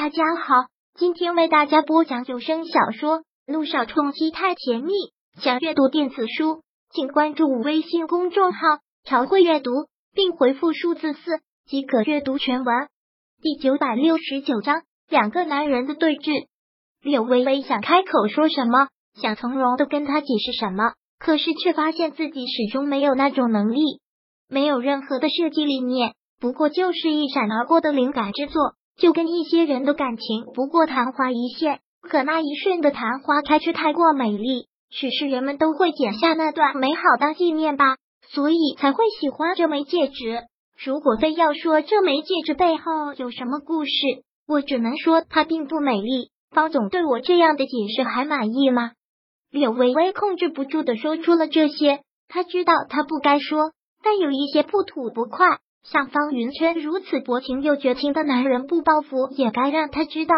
大家好，今天为大家播讲有声小说《路上冲击太甜蜜》。想阅读电子书，请关注微信公众号“朝会阅读”，并回复数字四即可阅读全文。第九百六十九章，两个男人的对峙。柳微微想开口说什么，想从容的跟他解释什么，可是却发现自己始终没有那种能力，没有任何的设计理念，不过就是一闪而过的灵感之作。就跟一些人的感情不过昙花一现，可那一瞬的昙花开却太过美丽，许是人们都会剪下那段美好当纪念吧，所以才会喜欢这枚戒指。如果非要说这枚戒指背后有什么故事，我只能说它并不美丽。方总对我这样的解释还满意吗？柳微微控制不住的说出了这些，他知道他不该说，但有一些不吐不快。像方云琛如此薄情又绝情的男人不报复也该让他知道。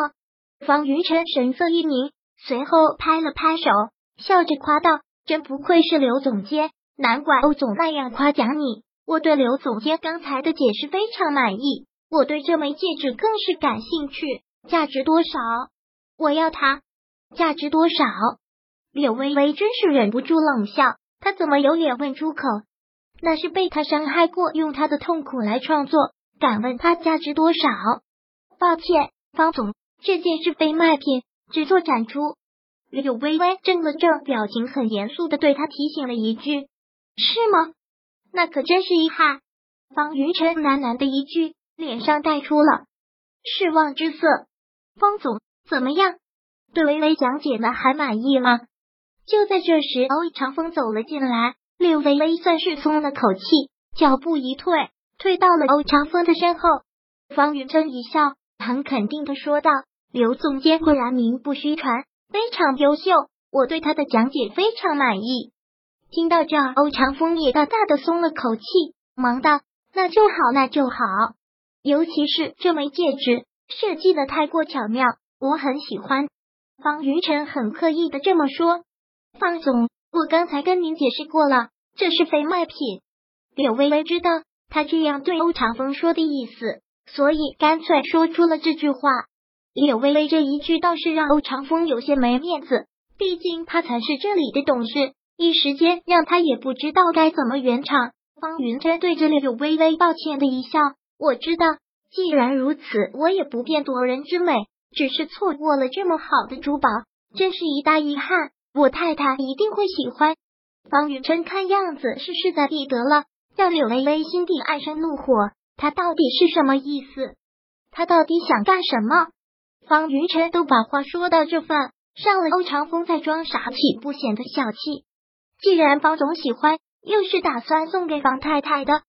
方云琛神色一凝，随后拍了拍手，笑着夸道：“真不愧是刘总监，难怪欧总那样夸奖你。我对刘总监刚才的解释非常满意，我对这枚戒指更是感兴趣。价值多少？我要它。价值多少？”柳微微真是忍不住冷笑，他怎么有脸问出口？那是被他伤害过，用他的痛苦来创作。敢问他价值多少？抱歉，方总，这件是非卖品，只做展出。柳微微怔了怔，表情很严肃的对他提醒了一句：“是吗？那可真是遗憾。”方云晨喃喃的一句，脸上带出了失望之色。方总怎么样？对微微讲解的还满意吗？就在这时，欧长风走了进来。柳微微算是松了口气，脚步一退，退到了欧长风的身后。方云琛一笑，很肯定的说道：“刘总监果然名不虚传，非常优秀，我对他的讲解非常满意。”听到这儿，欧长风也大大的松了口气，忙道：“那就好，那就好。尤其是这枚戒指设计的太过巧妙，我很喜欢。”方云晨很刻意的这么说：“方总。”我刚才跟您解释过了，这是非卖品。柳微微知道他这样对欧长风说的意思，所以干脆说出了这句话。柳微微这一句倒是让欧长风有些没面子，毕竟他才是这里的董事，一时间让他也不知道该怎么圆场。方云琛对着柳微微抱歉的一笑，我知道，既然如此，我也不便夺人之美，只是错过了这么好的珠宝，真是一大遗憾。我太太一定会喜欢。方云琛看样子是势在必得了，让柳微微心底暗生怒火。他到底是什么意思？他到底想干什么？方云琛都把话说到这份上了，欧长风在装傻气不显得小气。既然方总喜欢，又是打算送给方太太的，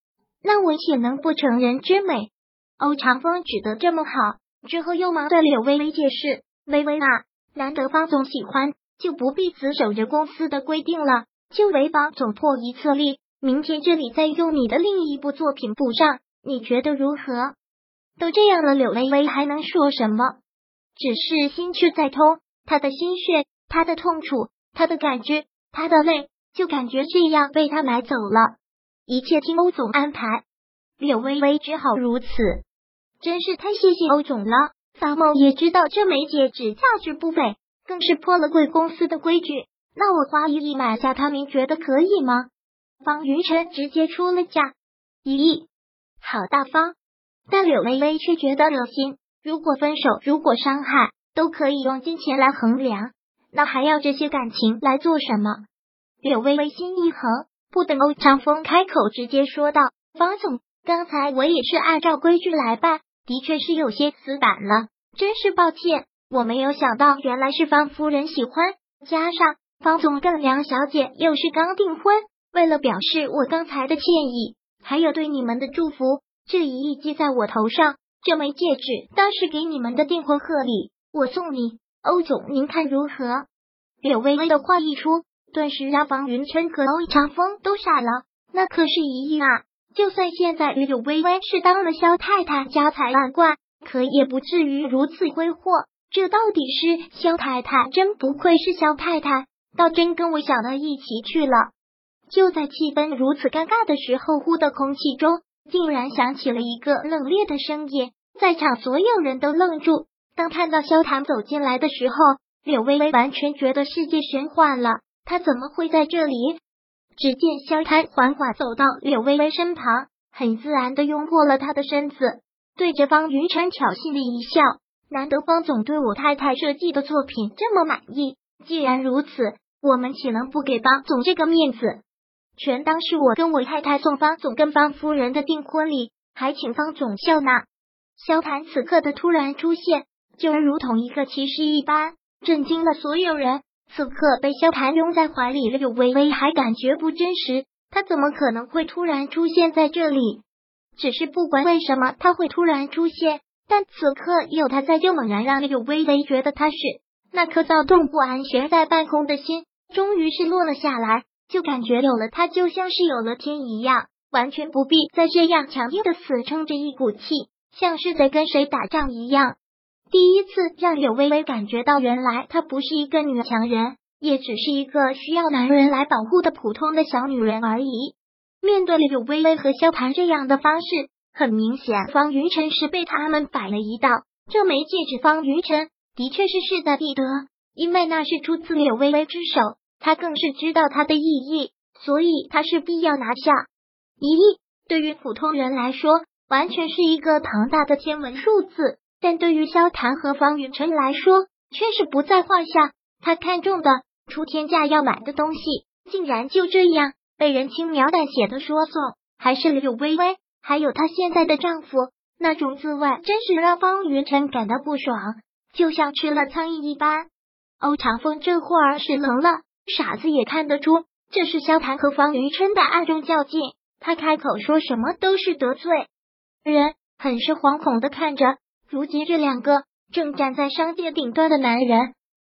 那我岂能不成人之美？欧长风指得这么好，之后又忙对柳微微解释：“微微啊，难得方总喜欢。”就不必死守着公司的规定了，就为方总破一次例。明天这里再用你的另一部作品补上，你觉得如何？都这样了，柳微微还能说什么？只是心却在痛，他的心血，他的痛楚，他的感觉，他的泪，就感觉这样被他买走了。一切听欧总安排，柳微微只好如此。真是太谢谢欧总了。法某也知道这枚戒指价值不菲。更是破了贵公司的规矩，那我花一亿买下他，您觉得可以吗？方云晨直接出了价，一亿，好大方。但柳微微却觉得恶心。如果分手，如果伤害，都可以用金钱来衡量，那还要这些感情来做什么？柳微微心一横，不等欧长风开口，直接说道：“方总，刚才我也是按照规矩来办，的确是有些死板了，真是抱歉。”我没有想到，原来是方夫人喜欢，加上方总跟梁小姐又是刚订婚，为了表示我刚才的歉意，还有对你们的祝福，这一亿记在我头上。这枚戒指当是给你们的订婚贺礼，我送你，欧总您看如何？柳微微的话一出，顿时让方云琛和欧长风都傻了。那可是一亿啊！就算现在柳微微是当了萧太太，家财万贯，可也不至于如此挥霍。这到底是萧太太，真不愧是萧太太，倒真跟我想到一起去了。就在气氛如此尴尬的时候，忽的空气中竟然响起了一个冷冽的声音，在场所有人都愣住，当看到萧谈走进来的时候，柳微微完全觉得世界玄幻了。他怎么会在这里？只见萧谈缓缓走到柳微微身旁，很自然的拥过了她的身子，对着方云晨挑衅的一笑。难得方总对我太太设计的作品这么满意，既然如此，我们岂能不给方总这个面子？全当是我跟我太太送方总跟方夫人的订婚礼，还请方总笑纳。萧谈此刻的突然出现，就如同一个奇事一般，震惊了所有人。此刻被萧谈拥在怀里，柳微微还感觉不真实，他怎么可能会突然出现在这里？只是不管为什么他会突然出现。但此刻有他在，就猛然让柳微微觉得他是那颗躁动不安、悬在半空的心，终于是落了下来。就感觉有了他，就像是有了天一样，完全不必再这样强硬的死撑着一股气，像是在跟谁打仗一样。第一次让柳微微感觉到，原来她不是一个女强人，也只是一个需要男人来保护的普通的小女人而已。面对柳微微和萧盘这样的方式。很明显，方云晨是被他们摆了一道。这枚戒指，方云晨的确是势在必得，因为那是出自柳微微之手，他更是知道它的意义，所以他是必要拿下。一亿对于普通人来说，完全是一个庞大的天文数字，但对于萧谈和方云晨来说，却是不在话下。他看中的出天价要买的东西，竟然就这样被人轻描淡写的说送，还是柳微微。还有她现在的丈夫，那种滋味真是让方云晨感到不爽，就像吃了苍蝇一般。欧长风这会儿是冷了，傻子也看得出这是萧谈和方云琛的暗中较劲。他开口说什么都是得罪人，很是惶恐的看着如今这两个正站在商界顶端的男人。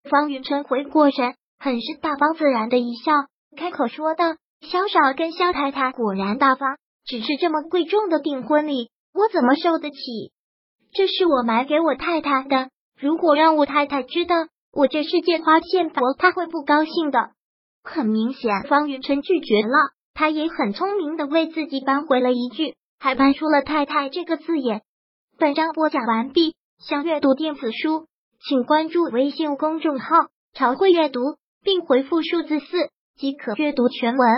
方云琛回过神，很是大方自然的一笑，开口说道：“萧少跟萧太太果然大方。”只是这么贵重的订婚礼，我怎么受得起？这是我买给我太太的，如果让我太太知道我这是件花献佛，她会不高兴的。很明显，方云晨拒绝了，他也很聪明的为自己扳回了一句，还搬出了“太太”这个字眼。本章播讲完毕，想阅读电子书，请关注微信公众号“朝会阅读”，并回复数字四即可阅读全文。